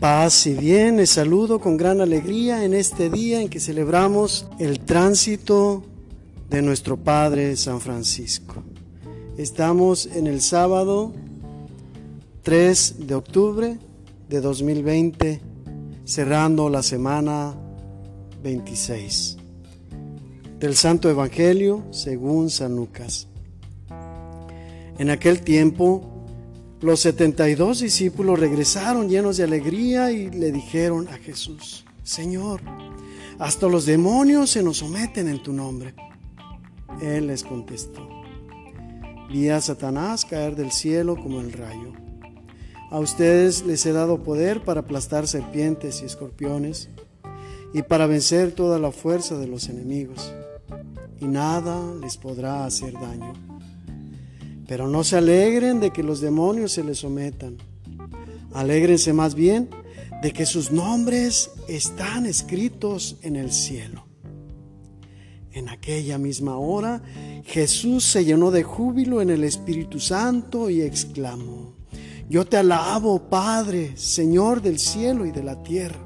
Paz y bien, les saludo con gran alegría en este día en que celebramos el tránsito de nuestro Padre San Francisco. Estamos en el sábado 3 de octubre de 2020, cerrando la semana 26 del Santo Evangelio según San Lucas. En aquel tiempo, los setenta y dos discípulos regresaron llenos de alegría y le dijeron a Jesús, Señor, hasta los demonios se nos someten en tu nombre. Él les contestó, vi a Satanás caer del cielo como el rayo. A ustedes les he dado poder para aplastar serpientes y escorpiones y para vencer toda la fuerza de los enemigos, y nada les podrá hacer daño. Pero no se alegren de que los demonios se les sometan. Alégrense más bien de que sus nombres están escritos en el cielo. En aquella misma hora Jesús se llenó de júbilo en el Espíritu Santo y exclamó, Yo te alabo, Padre, Señor del cielo y de la tierra,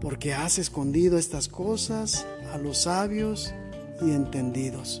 porque has escondido estas cosas a los sabios y entendidos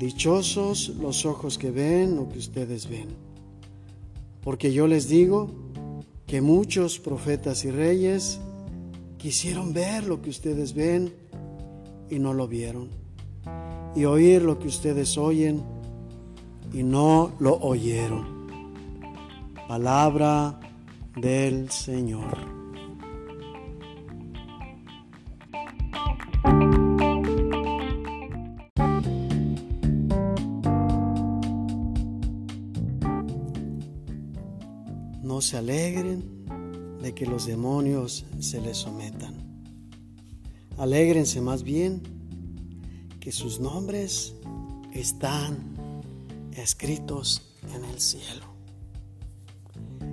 Dichosos los ojos que ven lo que ustedes ven. Porque yo les digo que muchos profetas y reyes quisieron ver lo que ustedes ven y no lo vieron. Y oír lo que ustedes oyen y no lo oyeron. Palabra del Señor. Se alegren de que los demonios se les sometan. Alégrense más bien que sus nombres están escritos en el cielo.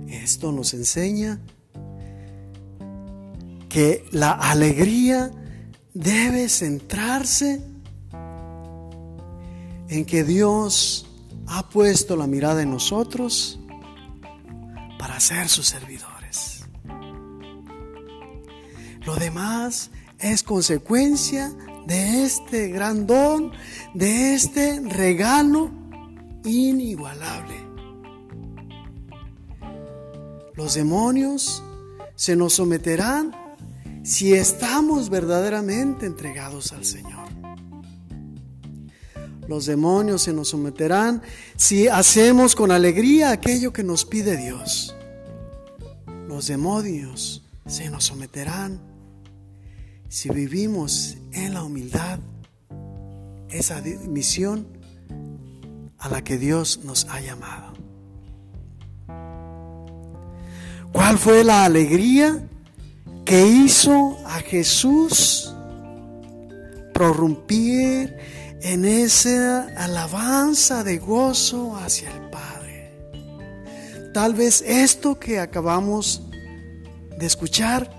Esto nos enseña que la alegría debe centrarse en que Dios ha puesto la mirada en nosotros para ser sus servidores. Lo demás es consecuencia de este gran don, de este regalo inigualable. Los demonios se nos someterán si estamos verdaderamente entregados al Señor. Los demonios se nos someterán si hacemos con alegría aquello que nos pide Dios. Los demonios se nos someterán si vivimos en la humildad esa misión a la que Dios nos ha llamado. ¿Cuál fue la alegría que hizo a Jesús prorrumpir en esa alabanza de gozo hacia el Padre. Tal vez esto que acabamos de escuchar,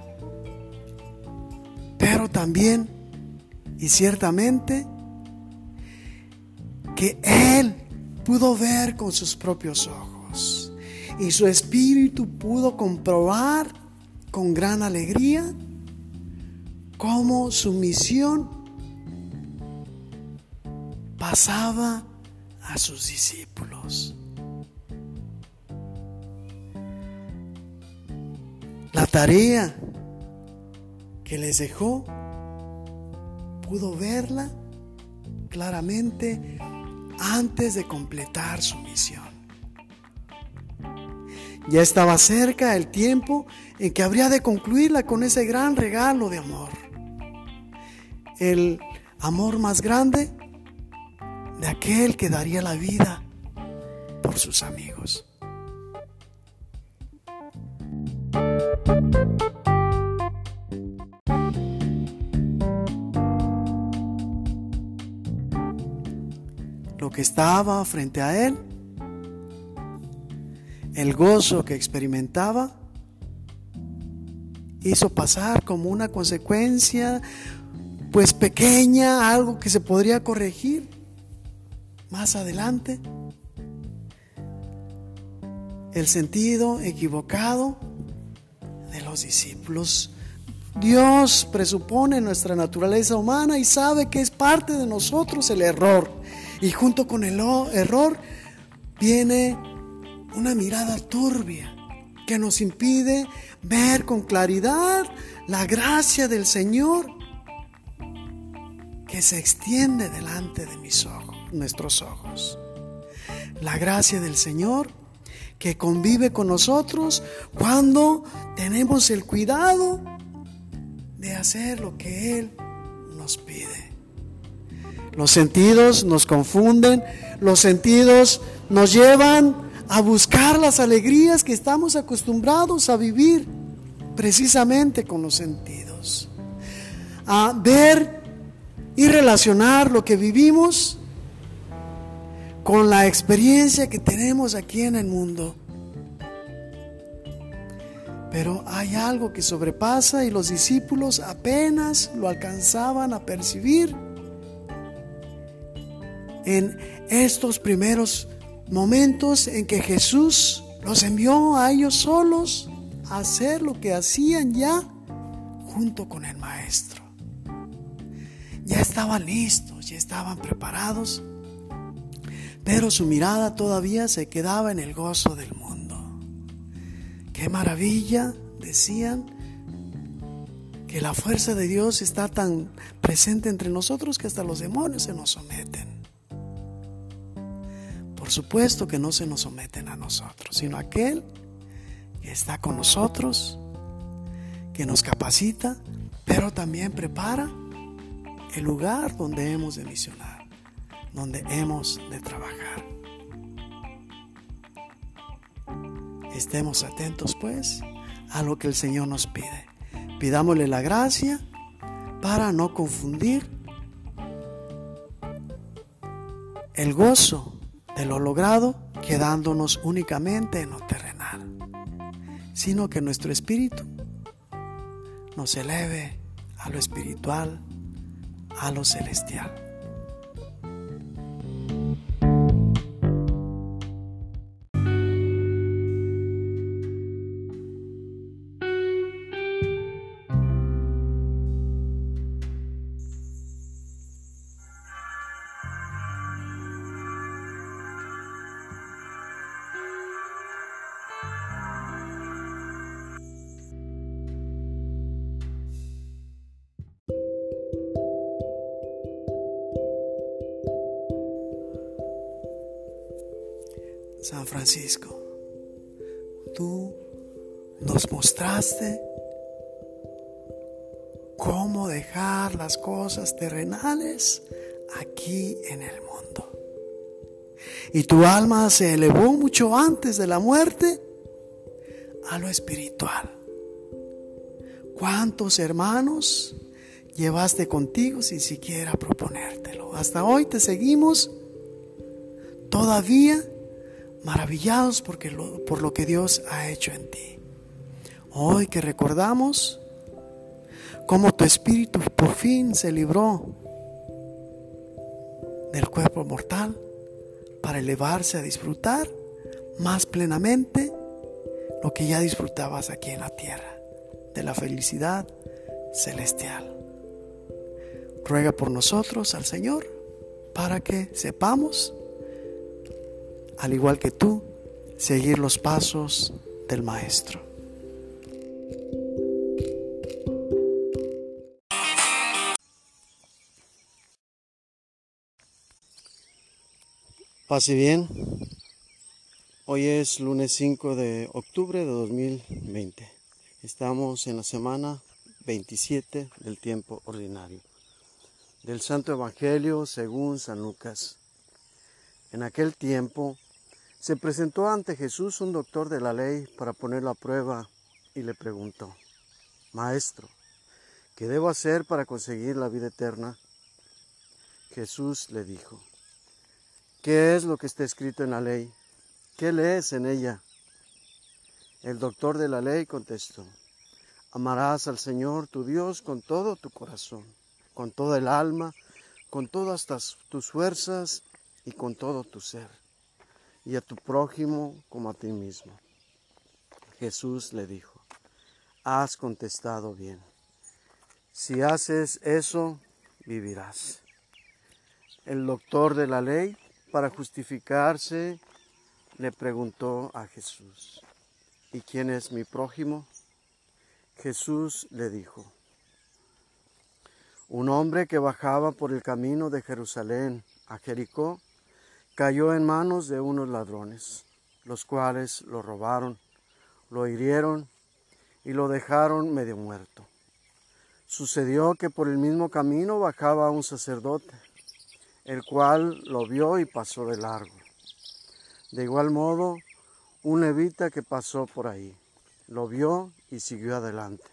pero también y ciertamente que Él pudo ver con sus propios ojos y su espíritu pudo comprobar con gran alegría cómo su misión pasaba a sus discípulos. Tarea que les dejó, pudo verla claramente antes de completar su misión. Ya estaba cerca el tiempo en que habría de concluirla con ese gran regalo de amor. El amor más grande de aquel que daría la vida por sus amigos. Estaba frente a él, el gozo que experimentaba, hizo pasar como una consecuencia, pues pequeña, algo que se podría corregir más adelante, el sentido equivocado de los discípulos. Dios presupone nuestra naturaleza humana y sabe que es parte de nosotros el error. Y junto con el error viene una mirada turbia que nos impide ver con claridad la gracia del Señor que se extiende delante de mis ojos, nuestros ojos. La gracia del Señor que convive con nosotros cuando tenemos el cuidado de hacer lo que Él nos pide. Los sentidos nos confunden, los sentidos nos llevan a buscar las alegrías que estamos acostumbrados a vivir precisamente con los sentidos. A ver y relacionar lo que vivimos con la experiencia que tenemos aquí en el mundo. Pero hay algo que sobrepasa y los discípulos apenas lo alcanzaban a percibir en estos primeros momentos en que Jesús los envió a ellos solos a hacer lo que hacían ya junto con el Maestro. Ya estaban listos, ya estaban preparados pero su mirada todavía se quedaba en el gozo del mundo. Qué maravilla, decían, que la fuerza de Dios está tan presente entre nosotros que hasta los demonios se nos someten. Por supuesto que no se nos someten a nosotros, sino aquel que está con nosotros, que nos capacita, pero también prepara el lugar donde hemos de misionar donde hemos de trabajar. Estemos atentos pues a lo que el Señor nos pide. Pidámosle la gracia para no confundir el gozo de lo logrado quedándonos únicamente en lo terrenal, sino que nuestro espíritu nos eleve a lo espiritual, a lo celestial. San Francisco, tú nos mostraste cómo dejar las cosas terrenales aquí en el mundo. Y tu alma se elevó mucho antes de la muerte a lo espiritual. ¿Cuántos hermanos llevaste contigo sin siquiera proponértelo? Hasta hoy te seguimos todavía maravillados porque por lo que Dios ha hecho en ti. Hoy que recordamos cómo tu espíritu por fin se libró del cuerpo mortal para elevarse a disfrutar más plenamente lo que ya disfrutabas aquí en la tierra, de la felicidad celestial. Ruega por nosotros al Señor para que sepamos al igual que tú, seguir los pasos del Maestro. Pase bien. Hoy es lunes 5 de octubre de 2020. Estamos en la semana 27 del tiempo ordinario. Del Santo Evangelio según San Lucas. En aquel tiempo se presentó ante Jesús un doctor de la ley para ponerlo a prueba y le preguntó, Maestro, ¿qué debo hacer para conseguir la vida eterna? Jesús le dijo, ¿qué es lo que está escrito en la ley? ¿Qué lees en ella? El doctor de la ley contestó, amarás al Señor tu Dios con todo tu corazón, con toda el alma, con todas tus fuerzas y con todo tu ser, y a tu prójimo como a ti mismo. Jesús le dijo, has contestado bien. Si haces eso, vivirás. El doctor de la ley, para justificarse, le preguntó a Jesús, ¿y quién es mi prójimo? Jesús le dijo, un hombre que bajaba por el camino de Jerusalén a Jericó cayó en manos de unos ladrones, los cuales lo robaron, lo hirieron y lo dejaron medio muerto. Sucedió que por el mismo camino bajaba un sacerdote, el cual lo vio y pasó de largo. De igual modo, un levita que pasó por ahí, lo vio y siguió adelante.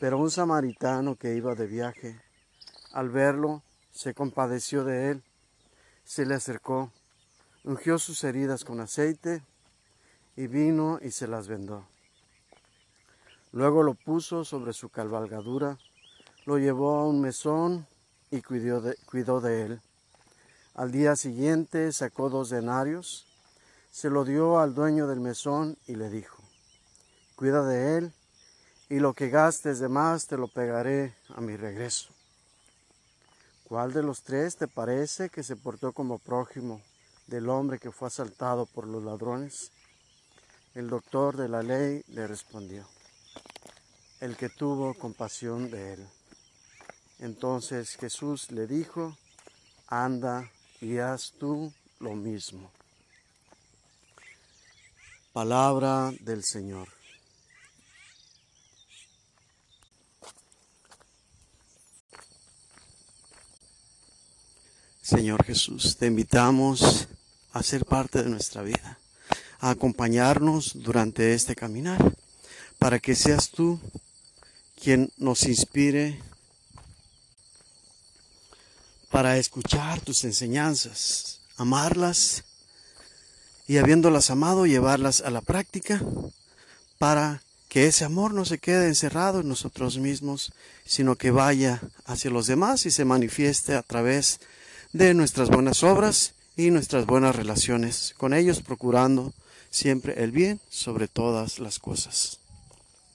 Pero un samaritano que iba de viaje, al verlo, se compadeció de él, se le acercó, ungió sus heridas con aceite y vino y se las vendó. Luego lo puso sobre su cabalgadura, lo llevó a un mesón y cuidó de, cuidó de él. Al día siguiente sacó dos denarios, se lo dio al dueño del mesón y le dijo, cuida de él y lo que gastes de más te lo pegaré a mi regreso. ¿Cuál de los tres te parece que se portó como prójimo del hombre que fue asaltado por los ladrones? El doctor de la ley le respondió, el que tuvo compasión de él. Entonces Jesús le dijo, anda y haz tú lo mismo. Palabra del Señor. Señor Jesús, te invitamos a ser parte de nuestra vida, a acompañarnos durante este caminar, para que seas tú quien nos inspire para escuchar tus enseñanzas, amarlas y habiéndolas amado, llevarlas a la práctica para que ese amor no se quede encerrado en nosotros mismos, sino que vaya hacia los demás y se manifieste a través de de nuestras buenas obras y nuestras buenas relaciones con ellos, procurando siempre el bien sobre todas las cosas.